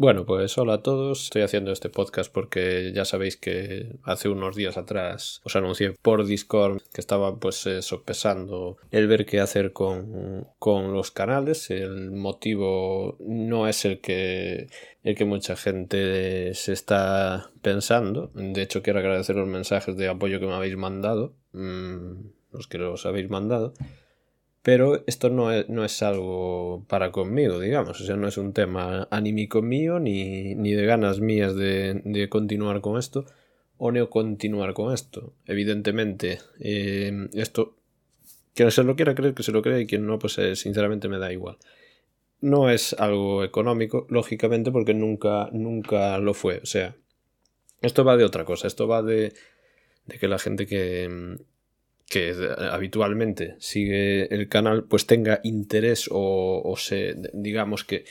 Bueno, pues hola a todos. Estoy haciendo este podcast porque ya sabéis que hace unos días atrás os anuncié por Discord que estaba pues eh, sopesando el ver qué hacer con, con, los canales. El motivo no es el que, el que mucha gente se está pensando. De hecho, quiero agradecer los mensajes de apoyo que me habéis mandado. Mm, los que os habéis mandado. Pero esto no es, no es algo para conmigo, digamos. O sea, no es un tema anímico mío ni, ni de ganas mías de, de, continuar con esto o no continuar con esto. Evidentemente, eh, esto, quien se lo quiera creer, que se lo crea y quien no, pues eh, sinceramente me da igual. No es algo económico, lógicamente, porque nunca, nunca lo fue. O sea, esto va de otra cosa. Esto va de, de que la gente que que habitualmente sigue el canal pues tenga interés o, o se digamos que,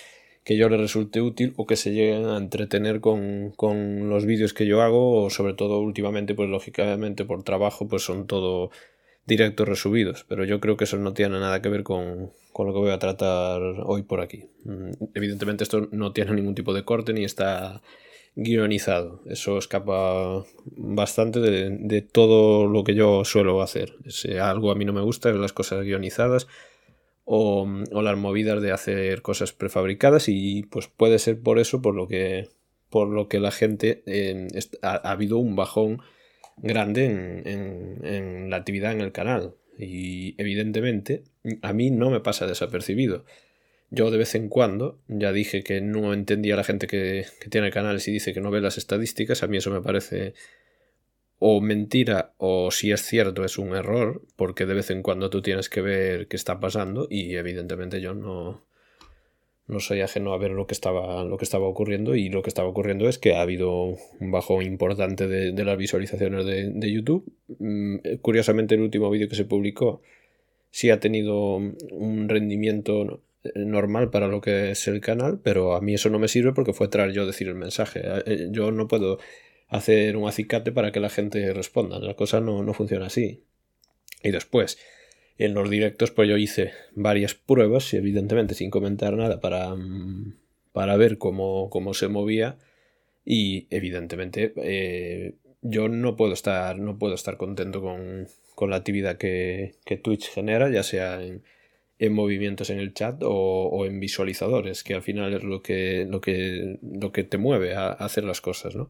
que yo le resulte útil o que se lleguen a entretener con, con los vídeos que yo hago o sobre todo últimamente pues lógicamente por trabajo pues son todo directos resubidos. Pero yo creo que eso no tiene nada que ver con, con lo que voy a tratar hoy por aquí. Mm, evidentemente esto no tiene ningún tipo de corte ni está guionizado. Eso escapa bastante de, todo lo que yo suelo hacer. Si algo a mí no me gusta es las cosas guionizadas o, las movidas de hacer cosas prefabricadas y pues puede ser por eso por lo que por lo que la gente eh, ha, habido un bajón grande en, en la actividad en el canal y evidentemente a mí no me pasa desapercibido yo de vez en cuando, ya dije que no entendía a la gente que, que tiene canales y dice que no ve las estadísticas, a mí eso me parece o mentira o si es cierto es un error, porque de vez en cuando tú tienes que ver qué está pasando y evidentemente yo no, no soy ajeno a ver lo que estaba, lo que estaba ocurriendo y lo que estaba ocurriendo es que ha habido un bajo importante de, de las visualizaciones de, de, YouTube. Mm, curiosamente el último vídeo que se publicó sí ha tenido un rendimiento normal para lo que es el canal, pero a mí eso no me sirve porque fue traer yo decir el mensaje. Eh, yo no puedo hacer un acicate para que la gente responda. La cosa no, no funciona así. Y después, en los directos, pues yo hice varias pruebas, y evidentemente sin comentar nada, para, mm, para ver cómo, cómo se movía. Y evidentemente eh, yo no puedo estar, no puedo estar contento con, con la actividad que, que Twitch genera, ya sea en, en movimientos en el chat o, en visualizadores, que al final es lo que, lo que, lo que te mueve a, hacer las cosas, ¿no?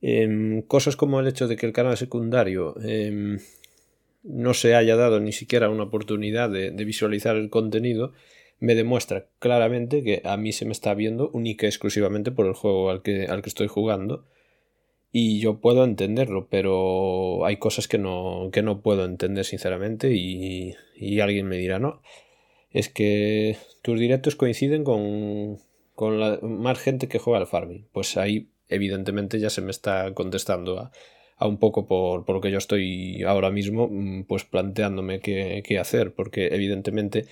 Em, cosas como el hecho de que el canal secundario em, no se haya dado ni siquiera una oportunidad de, visualizar el contenido me demuestra claramente que a mí se me está viendo única y exclusivamente por el juego al que, al que estoy jugando y yo puedo entenderlo, pero hay cosas que no, que no puedo entender sinceramente y, y alguien me dirá, no, es que tus directos coinciden con, con la, más gente que juega al farming. Pues ahí evidentemente ya se me está contestando a, a un poco por, por, lo que yo estoy ahora mismo mm, pues planteándome qué, qué hacer, porque evidentemente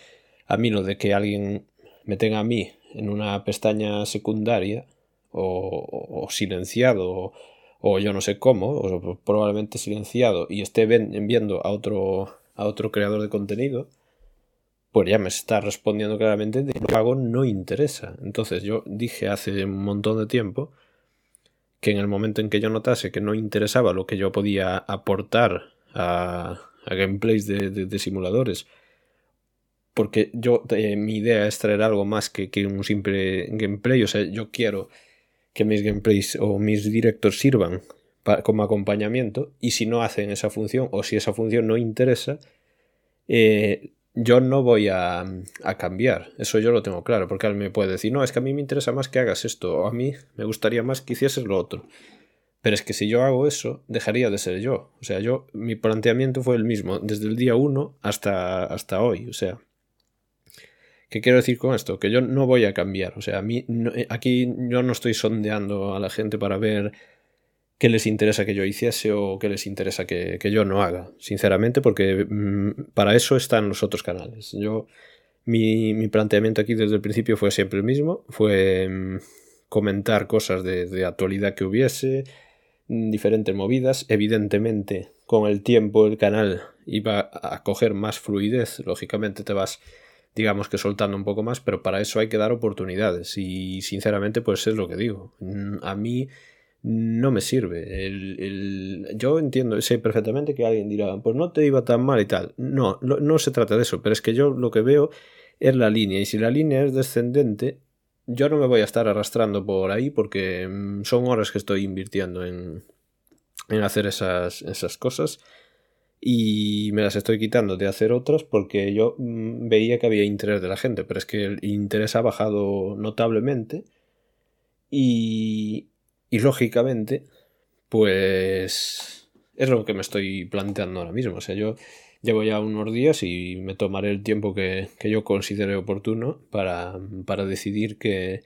a mí lo de que alguien me tenga a mí en una pestaña secundaria o, silenciado yo no sé cómo, o probablemente silenciado y esté viendo a otro, a otro creador de contenido, pues ya me está respondiendo claramente de que lo que hago no interesa. Entonces yo dije hace un montón de tiempo que en el momento en que yo notase que no interesaba lo que yo podía aportar a, gameplays de, simuladores, porque yo eh, mi idea es traer algo más que, que un simple gameplay, o sea, yo quiero que mis gameplays o mis directos sirvan como acompañamiento y si no hacen esa función o si esa función no interesa, eh, yo no voy a, a, cambiar. Eso yo lo tengo claro, porque alguien me puede decir, no, es que a mí me interesa más que hagas esto, o a mí me gustaría más que hicieses lo otro. Pero es que si yo hago eso, dejaría de ser yo. O sea, yo, mi planteamiento fue el mismo, desde el día 1 hasta, hasta hoy. O sea, ¿Qué quiero decir con esto? Que yo no voy a cambiar. O sea, a mí eh, aquí yo no estoy sondeando a la gente para ver qué les interesa que yo hiciese o qué les interesa que, que yo no haga. Sinceramente, porque mmm, para eso están los otros canales. Yo, mi, mi, planteamiento aquí desde el principio fue siempre el mismo. Fue mmm, comentar cosas de, de actualidad que hubiese, diferentes movidas. Evidentemente, con el tiempo el canal iba a coger más fluidez. Lógicamente te vas digamos que soltando un poco más, pero para eso hay que dar oportunidades y sinceramente pues es lo que digo. Mm, a mí no me sirve. El, yo entiendo, sé perfectamente que alguien dirá, pues no te iba tan mal y tal. No, no, no se trata de eso, pero es que yo lo que veo es la línea y si la línea es descendente, yo no me voy a estar arrastrando por ahí porque mm, son horas que estoy invirtiendo en, en hacer esas, esas cosas y me las estoy quitando de hacer otras porque yo mm, veía que había interés de la gente, pero es que el interés ha bajado notablemente y, y lógicamente pues es lo que me estoy planteando ahora mismo. O sea, yo llevo ya unos días y me tomaré el tiempo que, yo considere oportuno para, para decidir qué,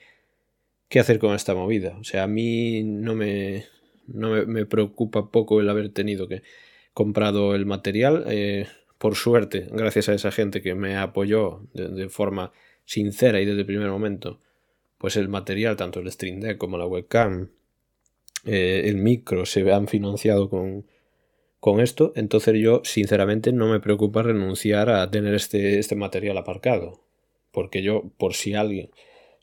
qué hacer con esta movida. O sea, a mí no me, no me, preocupa poco el haber tenido que comprado el material. Eh, por suerte, gracias a esa gente que me apoyó de, forma sincera y desde el primer momento, pues el material, tanto el Stream Deck como la webcam, eh, el micro, se han financiado con, con esto. Entonces yo, sinceramente, no me preocupa renunciar a tener este, este material aparcado. Porque yo, por si alguien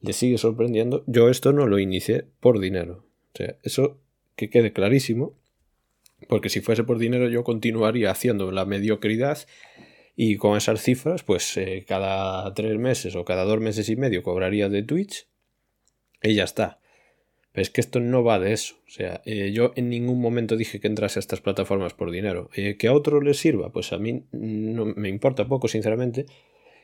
le sigue sorprendiendo, yo esto no lo inicié por dinero. O sea, eso que quede clarísimo, porque si fuese por dinero yo continuaría haciendo la mediocridad y con esas cifras, pues eh, cada tres meses o cada dos meses y medio cobraría de Twitch y ya está. Pero es que esto no va de eso. O sea, eh, yo en ningún momento dije que entrase a estas plataformas por dinero. Eh, que a otros les sirva, pues a mí no me importa poco, sinceramente,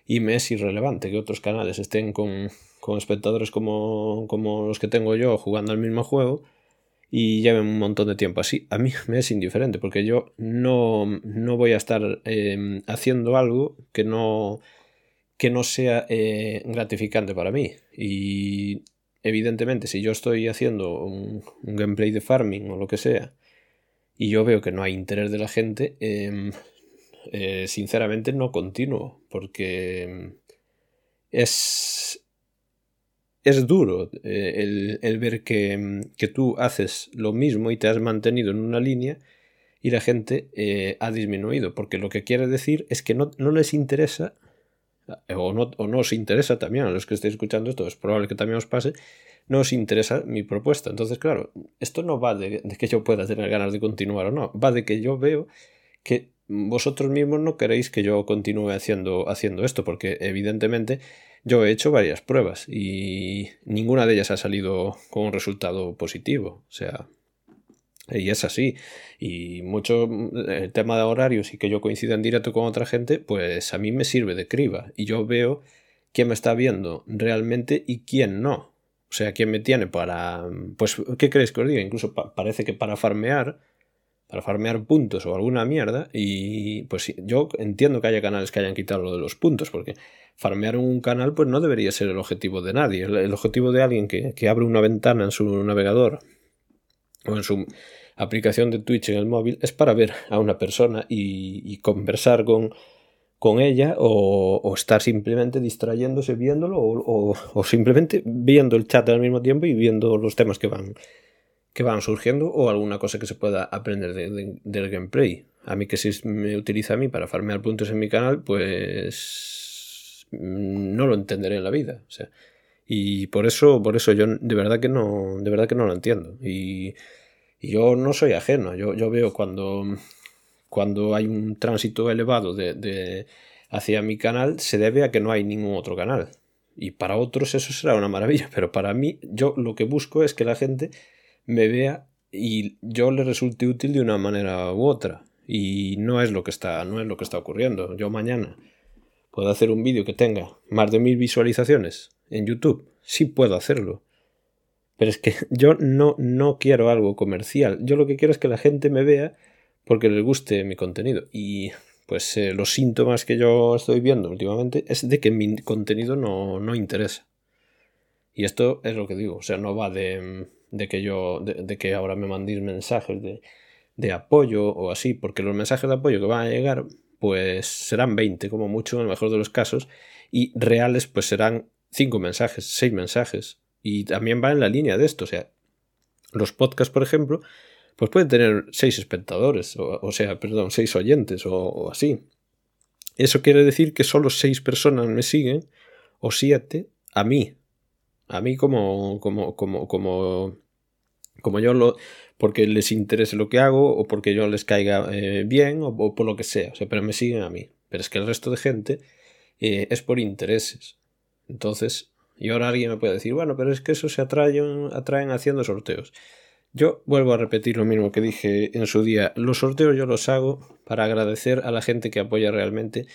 y me es irrelevante que otros canales estén con, con espectadores como, como los que tengo yo jugando al mismo juego y lleven un montón de tiempo así. A mí me es indiferente porque yo no, no voy a estar em, haciendo algo que no, que no sea eh, gratificante para mí. Y evidentemente si yo estoy haciendo un, gameplay de farming o lo que sea y yo veo que no hay interés de la gente, em, eh, sinceramente no continúo porque es es duro eh, el, ver mm, que, tú haces lo mismo y te has mantenido en una línea y la gente eh, ha disminuido, porque lo que quiere decir es que no, les interesa, eh, o no, o no, os interesa también a los que estéis escuchando esto, es probable que también os pase, no os interesa mi propuesta. Entonces, claro, esto no va de, de que yo pueda tener ganas de continuar o no, va de que yo veo que vosotros mismos no queréis que yo continúe haciendo, haciendo esto, porque evidentemente yo he hecho varias pruebas y ninguna de ellas ha salido con un resultado positivo. O sea, y es así. Y mucho el tema de horarios y que yo coincida en directo con otra gente, pues a mí me sirve de criba. Y yo veo quién me está viendo realmente y quién no. O sea, quién me tiene para... Pues, ¿qué creéis que os diga? Incluso parece que para farmear para farmear puntos o alguna mierda. Y pues yo entiendo que haya canales que hayan quitado lo de los puntos, porque farmear un canal pues no debería ser el objetivo de nadie. El, objetivo de alguien que, abre una ventana en su navegador o en su aplicación de Twitch en el móvil es para ver a una persona y, conversar con, con ella o, estar simplemente distrayéndose viéndolo o, simplemente viendo el chat al mismo tiempo y viendo los temas que van que van surgiendo o alguna cosa que se pueda aprender del gameplay. A mí que si me utiliza a mí para farmear puntos en mi canal, pues mm, no lo entenderé en la vida. O sea, y por eso, por eso yo de verdad que no, de verdad que no lo entiendo. Y, yo no soy ajeno. Yo, veo cuando, cuando hay un tránsito elevado de, hacia mi canal, se debe a que no hay ningún otro canal. Y para otros eso será una maravilla, pero para mí yo lo que busco es que la gente me vea y yo le resulte útil de una manera u otra. Y no es lo que está, no es lo que está ocurriendo. Yo mañana puedo hacer un vídeo que tenga más de mil visualizaciones en YouTube. Sí puedo hacerlo. Pero es que yo no, no quiero algo comercial. Yo lo que quiero es que la gente me vea porque les guste mi contenido. Y pues eh, los síntomas que yo estoy viendo últimamente es de que mi contenido no, no interesa. Y esto es lo que digo. O sea, no va de de que yo, de, que ahora me mandéis mensajes de, de, apoyo o así, porque los mensajes de apoyo que van a llegar, pues serán 20 como mucho en el mejor de los casos, y reales pues serán 5 mensajes, 6 mensajes, y también va en la línea de esto, o sea, los podcasts, por ejemplo, pues pueden tener 6 espectadores, o, sea, perdón, 6 oyentes o, así. eso quiere decir que solo seis personas me siguen, o siete, a mí. A mí como, como, como, como, como yo lo, porque les interese lo que hago, o porque yo les caiga eh, bien, o, por lo que sea. O sea, pero me siguen a mí. Pero es que el resto de gente eh, es por intereses. Entonces, y ahora alguien me puede decir, bueno, pero es que eso se atraen, atraen haciendo sorteos. Yo vuelvo a repetir lo mismo que dije en su día. Los sorteos yo los hago para agradecer a la gente que apoya realmente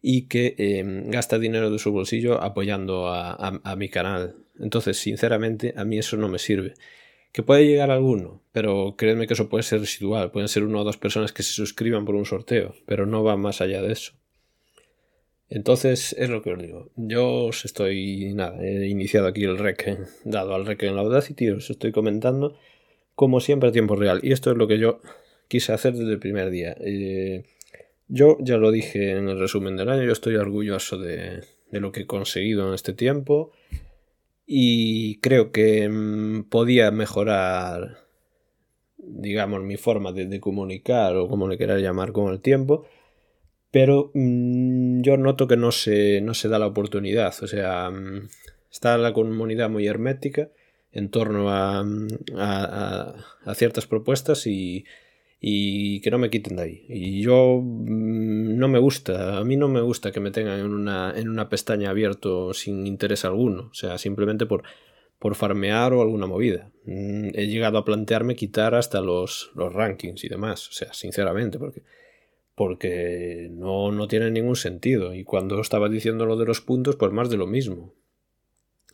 y que em, gasta dinero de su bolsillo apoyando a, mi canal. Entonces, sinceramente, a mí eso no me sirve. Que puede llegar alguno, pero créeme que eso puede ser residual. Pueden ser una o dos personas que se suscriban por un sorteo, pero no va más allá de eso. Entonces, es lo que os digo. Yo os estoy, nada, he iniciado aquí el rec, dado al rec en la Audacity, os estoy comentando como siempre a tiempo real. Y esto es lo que yo quise hacer desde el primer día. Eh, yo ya lo dije en el resumen del año, yo estoy orgulloso de, lo que he conseguido en este tiempo y creo que mm, podía mejorar, digamos, mi forma de, comunicar o como le queráis llamar con el tiempo, pero mm, yo noto que no se, no se da la oportunidad, o sea, mm, está la comunidad muy hermética en torno a, a, ciertas propuestas y, y, que no me quiten de ahí. Y yo mm, no me gusta, a mí no me gusta que me tengan en una, en una pestaña abierto sin interés alguno, o sea, simplemente por, por farmear o alguna movida. Mm, he llegado a plantearme quitar hasta los, los rankings y demás, o sea, sinceramente, porque porque no, no tiene ningún sentido. Y cuando estaba diciendo lo de los puntos, pues más de lo mismo.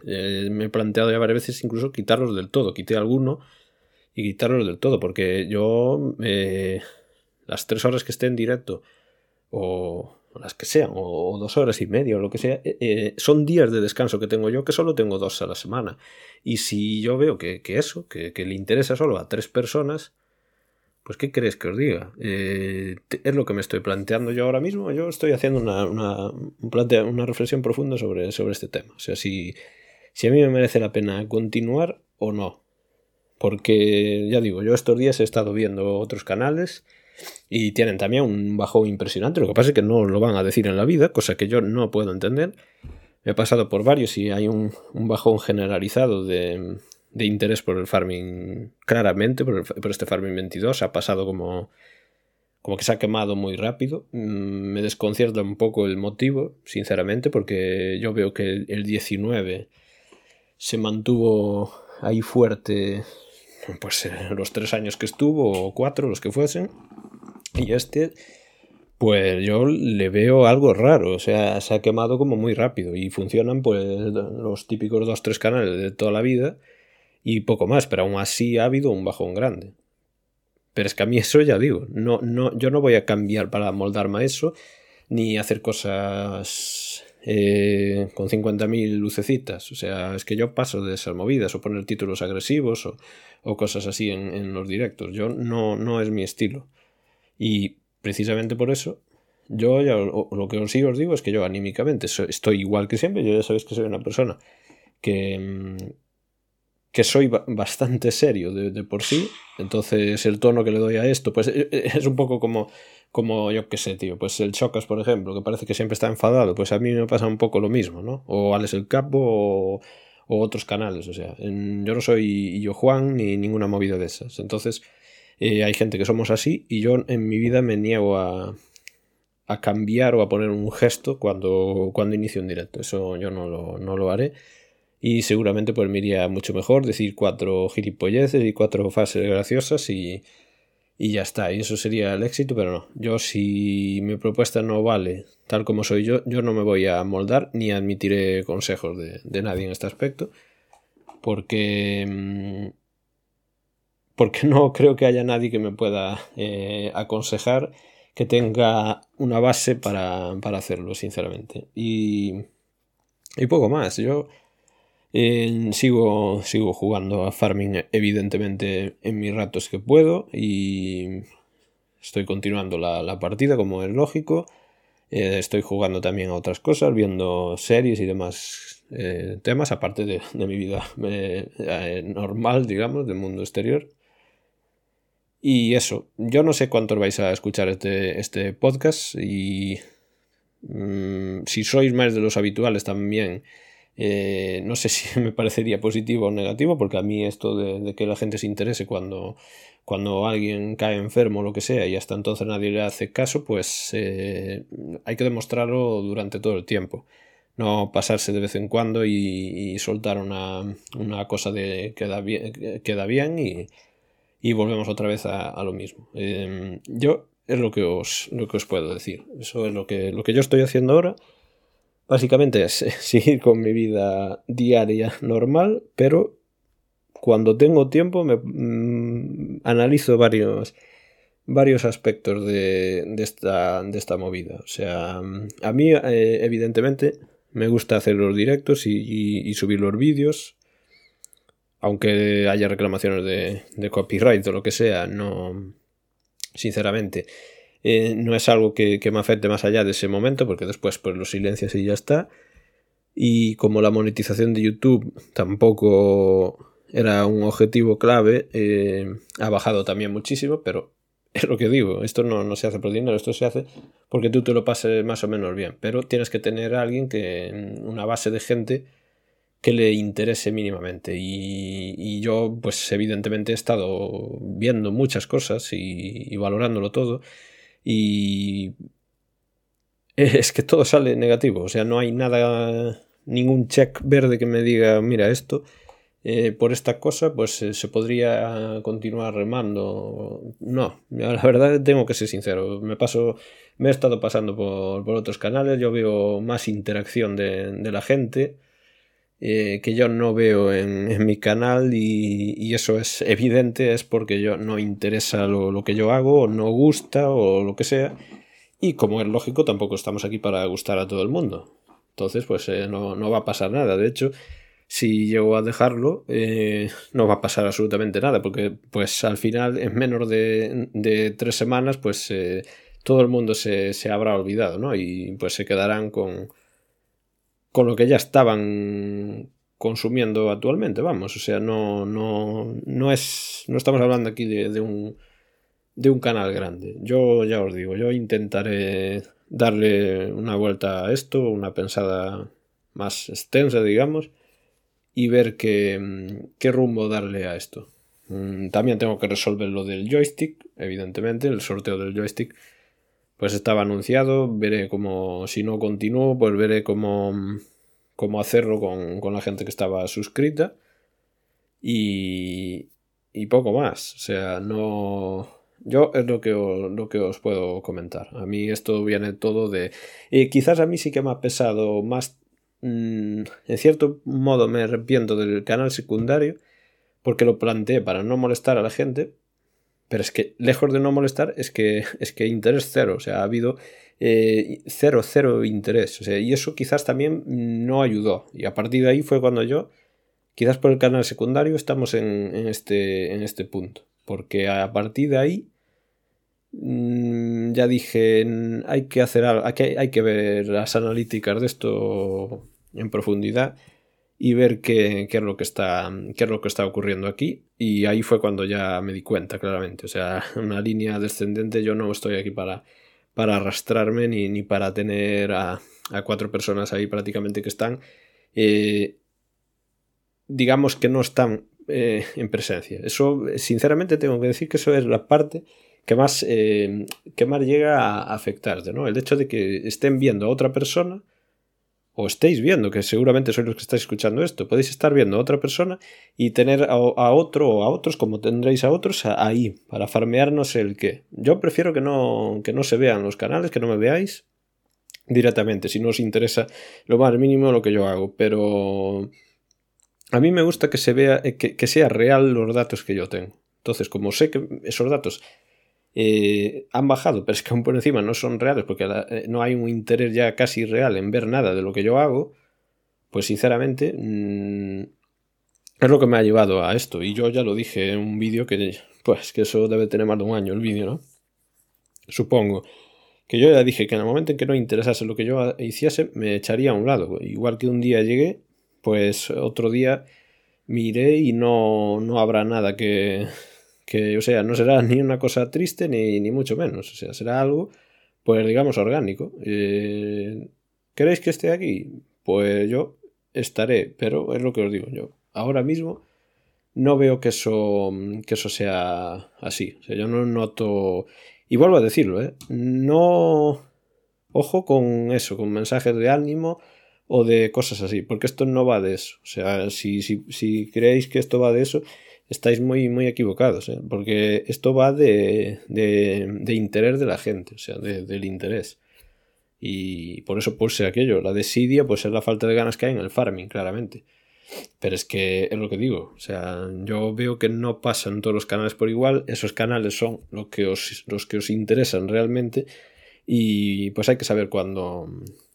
Eh, me he planteado ya varias veces incluso quitarlos del todo. Quité alguno y quitarlos del todo, porque yo eh, las tres horas que esté en directo o, las que sean, o, dos horas y media o lo que sea, eh, son días de descanso que tengo yo que solo tengo dos a la semana. Y si yo veo que, eso, que, le interesa solo a tres personas, pues ¿qué crees que os diga? es lo que me estoy planteando yo ahora mismo. Yo estoy haciendo una, una, una reflexión profunda sobre, sobre este tema. O sea, si si a mí me merece la pena continuar o no. Porque ya digo, yo estos días he estado viendo otros canales y tienen también un bajón impresionante. Lo que pasa es que no lo van a decir en la vida, cosa que yo no puedo entender. he pasado por varios y hay un, bajón generalizado de, interés por el farming, claramente, por, este farming 22. Ha pasado como, como que se ha quemado muy rápido. Mm, me desconcierta un poco el motivo, sinceramente, porque yo veo que el 19 se mantuvo ahí fuerte pues los tres años que estuvo o cuatro los que fuesen. Y este pues yo le veo algo raro o sea se ha quemado como muy rápido y funcionan pues los típicos dos tres canales de toda la vida y poco más pero aún así ha habido un bajón grande. Pero es que a mí eso ya digo no no yo no voy a cambiar para moldarme a eso ni hacer cosas eh, con 50.000 lucecitas. O sea, es que yo paso de esas movidas o poner títulos agresivos o, cosas así en, los directos. Yo no, no es mi estilo. Y precisamente por eso, yo ya lo que os digo es que yo anímicamente estoy igual que siempre. Yo ya sabéis que soy una persona que, mm, que soy bastante serio de, por sí. Entonces el tono que le doy a esto, pues e, e, es un poco como como yo qué sé, tío, pues el Chocas, por ejemplo, que parece que siempre está enfadado, pues a mí me pasa un poco lo mismo, ¿no? O Alex el Capo o, otros canales, o sea, yo no soy yo Juan ni ninguna movida de esas. Entonces, eh, hay gente que somos así y yo en mi vida me niego a, a cambiar o a poner un gesto cuando, cuando inicio un directo. Eso yo no lo, no lo haré. Y seguramente pues me iría mucho mejor decir cuatro gilipolleces y cuatro fases graciosas y, y ya está, y eso sería el éxito, pero no. Yo si mi propuesta no vale tal como soy yo, yo no me voy a moldar ni admitiré consejos de, nadie en este aspecto, porque, mm, porque no creo que haya nadie que me pueda eh, aconsejar que tenga una base para, para hacerlo, sinceramente. Y, y poco más, yo sigo, sigo jugando a farming, evidentemente, en mis ratos que puedo y estoy continuando la, partida como es lógico. Eh, estoy jugando también a otras cosas, viendo series y demás eh, temas, aparte de, mi vida eh, normal, digamos, del mundo exterior. Y eso, yo no sé cuántos vais a escuchar este, este podcast y Mm, si sois más de los habituales también, eh, no sé si me parecería positivo o negativo, porque a mí esto de, que la gente se interese cuando, cuando alguien cae enfermo o lo que sea y hasta entonces nadie le hace caso, pues eh, hay que demostrarlo durante todo el tiempo. No pasarse de vez en cuando y, soltar una, cosa de queda bien, queda bien y, y volvemos otra vez a, lo mismo. Em, yo es lo que os, lo que os puedo decir. Eso es lo que, lo que yo estoy haciendo ahora. Básicamente es seguir con mi vida diaria normal, pero cuando tengo tiempo me mm, analizo varios, varios aspectos de, esta, de esta movida. O sea, a mí eh, evidentemente me gusta hacer los directos y, subir los vídeos. Aunque haya reclamaciones de, de copyright o lo que sea, no, sinceramente. Eh, no es algo que, me afecte más allá de ese momento, porque después pues lo silencias y ya está. Y como la monetización de YouTube tampoco era un objetivo clave, eh, ha bajado también muchísimo, pero es lo que digo, esto no, no, se hace por dinero, esto se hace porque tú te lo pases más o menos bien, pero tienes que tener a alguien que, una base de gente que le interese mínimamente. Y, yo, pues evidentemente he estado viendo muchas cosas y, valorándolo todo. Y es que todo sale negativo. O sea, no hay nada, ningún check verde que me diga, mira, esto, eh, por esta cosa, pues eh, se podría continuar remando. No, la verdad tengo que ser sincero. Me paso, me he estado pasando por, otros canales, yo veo más interacción de la gente. Eh, que yo no veo en, mi canal y, eso es evidente, es porque yo no interesa lo, que yo hago, o no gusta o lo que sea. Y como es lógico, tampoco estamos aquí para gustar a todo el mundo. Entonces, pues eh, no, va a pasar nada. De hecho, si llego a dejarlo, eh, no va a pasar absolutamente nada, porque pues al final, en menos de, tres semanas, pues todo el mundo se, se habrá olvidado, ¿no? Y pues se quedarán con con lo que ya estaban consumiendo actualmente, vamos, o sea, no, no, no es, no estamos hablando aquí de, un, de un canal grande. Yo ya os digo, yo intentaré darle una vuelta a esto, una pensada más extensa, digamos, y ver qué, qué rumbo darle a esto. Mm, también tengo que resolver lo del joystick, evidentemente, el sorteo del joystick pues estaba anunciado, veré cómo, si no continúo, pues veré cómo, cómo hacerlo con, la gente que estaba suscrita y, y poco más, o sea, no... Yo es lo que, os, lo que os puedo comentar. A mí esto viene todo de... Y quizás a mí sí que me ha pesado más... Mm, en cierto modo me arrepiento del canal secundario porque lo planteé para no molestar a la gente, pero es que, lejos de no molestar, es que, es que interés cero. O sea, ha habido eh, cero, cero interés. O sea, y eso quizás también no ayudó. Y a partir de ahí fue cuando yo, quizás por el canal secundario, estamos en, este, en este punto. Porque a partir de ahí mm, ya dije, hay que hacer algo, hay que ver las analíticas de esto en profundidad y ver qué, es lo que está, qué es lo que está ocurriendo aquí. Y ahí fue cuando ya me di cuenta, claramente. O sea, una línea descendente, yo no estoy aquí para, para arrastrarme ni, ni para tener a, cuatro personas ahí prácticamente que están, eh, digamos que no están eh, en presencia. Eso, sinceramente, tengo que decir que eso es la parte que más, eh, que más llega a afectarte, ¿no? El hecho de que estén viendo a otra persona o estéis viendo, que seguramente sois los que estáis escuchando esto, podéis estar viendo a otra persona y tener a, otro o a otros, como tendréis a otros, ahí, para farmearnos el que. Yo prefiero que no, que no se vean los canales, que no me veáis directamente, si no os interesa lo más mínimo lo que yo hago, pero a mí me gusta que se vea, que, que sea real los datos que yo tengo. Entonces, como sé que esos datos eh, han bajado, pero es que aún por encima no son reales porque eh, no hay un interés ya casi real en ver nada de lo que yo hago, pues sinceramente mm, es lo que me ha llevado a esto. Y yo ya lo dije en un vídeo que, pues, que eso debe tener más de un año el vídeo, ¿no? Supongo. Que yo ya dije que en el momento en que no interesase lo que yo hiciese, me echaría a un lado. Igual que un día llegué, pues otro día miré y no, no habrá nada que, que, o sea, no será ni una cosa triste ni, ni mucho menos, o sea, será algo pues digamos orgánico. Eh, ¿Queréis que esté aquí? Pues yo estaré, pero es lo que os digo yo. Ahora mismo no veo que eso, que eso sea así. O sea, yo no noto... Y vuelvo a decirlo, ¿eh? No... Ojo con eso, con mensajes de ánimo o de cosas así, porque esto no va de eso. O sea, si, si, si creéis que esto va de eso, estáis muy, muy equivocados, ¿eh? porque esto va de, de, interés de la gente, o sea, de, del interés. Y por eso puse aquello. La desidia, pues es la falta de ganas que hay en el farming, claramente. Pero es que es lo que digo. O sea, yo veo que no pasan todos los canales por igual. Esos canales son lo que os, los que os interesan realmente. Y pues hay que saber cuándo,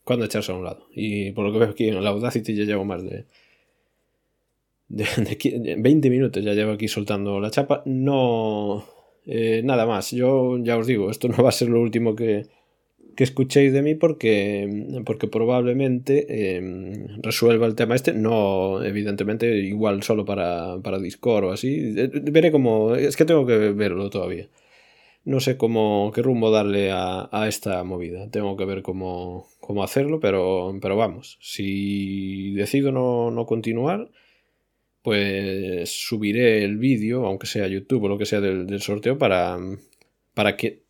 cuándo echarse a un lado. Y por lo que veo aquí en la Audacity ya llevo más de, de, 20 minutos ya llevo aquí soltando la chapa. No. Eh, nada más. Yo ya os digo, esto no va a ser lo último que, que escuchéis de mí porque, porque probablemente em, resuelva el tema este. No, evidentemente, igual solo para, para Discord o así. Eh, veré cómo. Es que tengo que verlo todavía. No sé cómo, qué rumbo darle a, a esta movida. Tengo que ver cómo, cómo hacerlo, pero, pero vamos. Si decido no, no continuar pues subiré el vídeo, aunque sea YouTube o lo que sea del, sorteo, para, para que,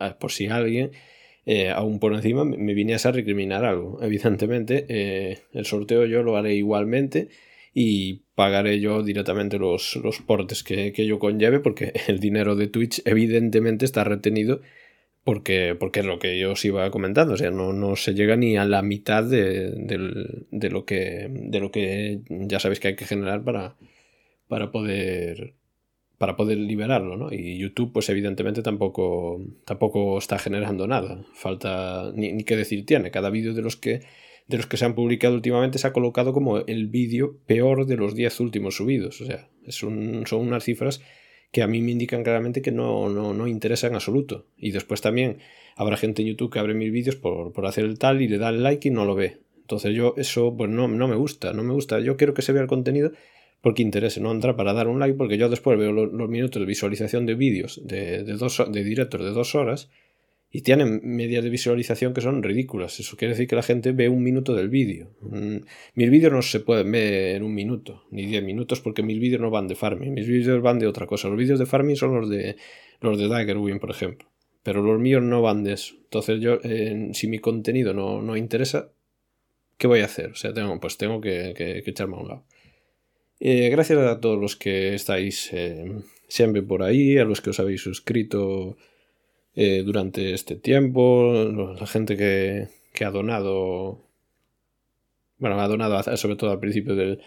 ah, por si alguien, eh, aún por encima, me viniese a recriminar algo. Evidentemente, eh, el sorteo yo lo haré igualmente y pagaré yo directamente los, los portes que, que yo conlleve, porque el dinero de Twitch evidentemente está retenido porque, porque es lo que yo os iba comentando, o sea, no, no se llega ni a la mitad de, de, lo que, de lo que ya sabéis que hay que generar para, para, poder, para poder liberarlo, ¿no? Y YouTube, pues evidentemente tampoco, tampoco está generando nada, falta ni, ni qué decir tiene, cada vídeo de los que de los que se han publicado últimamente se ha colocado como el vídeo peor de los 10 últimos subidos, o sea, son unas cifras que a mí me indican claramente que no, no, no interesa en absoluto. Y después también habrá gente en YouTube que abre mis vídeos por, por hacer el tal y le da el like y no lo ve. Entonces yo eso pues no, no me gusta, no me gusta. Yo quiero que se vea el contenido porque interese, no entra para dar un like, porque yo después veo los, minutos de visualización de vídeos de, de, dos, de directos de dos horas y tienen medias de visualización que son ridículas. Eso quiere decir que la gente ve un minuto del vídeo. Mm, mis vídeos no se pueden ver en un minuto, ni diez minutos, porque mis vídeos no van de farming. Mis vídeos van de otra cosa. Los vídeos de farming son los de los de Daggerwin, por ejemplo. Pero los míos no van de eso. Entonces yo, si mi contenido no, no, interesa, ¿qué voy a hacer? O sea, tengo, pues tengo que, que, echarme a un lado. Eh, gracias a todos los que estáis eh, siempre por ahí, a los que os habéis suscrito eh, durante este tiempo, la gente que, que, ha donado, bueno, ha donado sobre todo al principio de,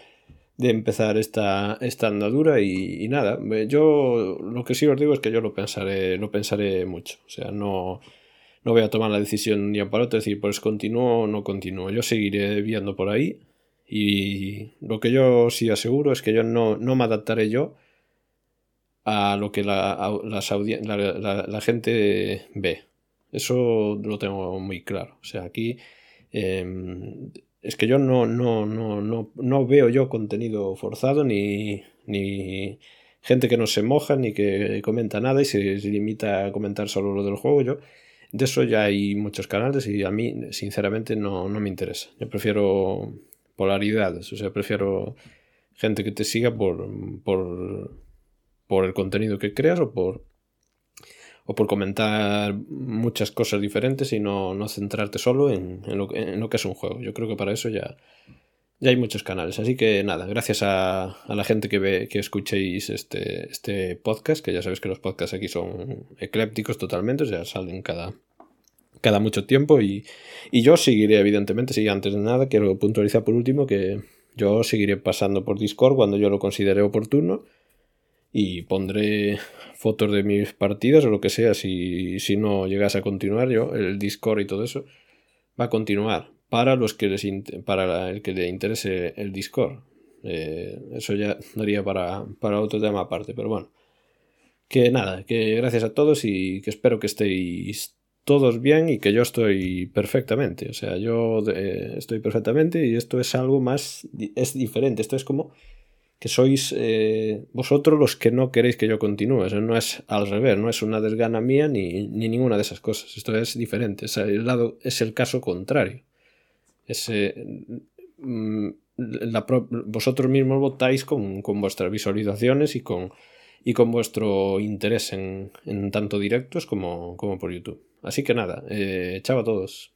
de empezar esta, esta andadura y, nada, yo lo que sí os digo es que yo lo pensaré, lo pensaré mucho, o sea, no, no voy a tomar la decisión ni a para otro, decir, pues continúo o no continúo, yo seguiré viendo por ahí y lo que yo sí aseguro es que yo no, no me adaptaré yo a lo que la, la, gente ve. Eso lo tengo muy claro. O sea, aquí em, es que yo no, no, no, no, no veo yo contenido forzado ni, ni gente que no se moja ni que comenta nada y se, limita a comentar solo lo del juego. Yo, de eso ya hay muchos canales y a mí, sinceramente, no, no me interesa. Yo prefiero polaridades, o sea, prefiero gente que te siga por, por por el contenido que creas o por, o por comentar muchas cosas diferentes y no, no centrarte solo en, en, lo, que es un juego. Yo creo que para eso ya, ya hay muchos canales. Así que nada, gracias a, a, la gente que ve, que escuchéis este, este podcast, que ya sabéis que los podcasts aquí son eclépticos totalmente, o sea, salen cada, cada mucho tiempo y, y yo seguiré, evidentemente, sí, antes de nada, quiero puntualizar por último que yo seguiré pasando por Discord cuando yo lo considere oportuno y pondré fotos de mis partidas o lo que sea si, si no llegas a continuar yo el Discord y todo eso va a continuar para los que les para el que le interese el Discord. Eh, eso ya daría para, para otro tema aparte pero bueno. Que nada que gracias a todos y que espero que estéis todos bien y que yo estoy perfectamente. O sea yo eh, estoy perfectamente y esto es algo más es diferente. Esto es como que sois eh, vosotros los que no queréis que yo continúe. Eso no es al revés, no es una desgana mía ni, ni ninguna de esas cosas. Esto es diferente. Es el, lado, es el caso contrario. Ese, mm, la, vosotros mismos votáis con, con, vuestras visualizaciones y con, y con vuestro interés en, en tanto directos como, como por YouTube. Así que nada, eh, chao a todos.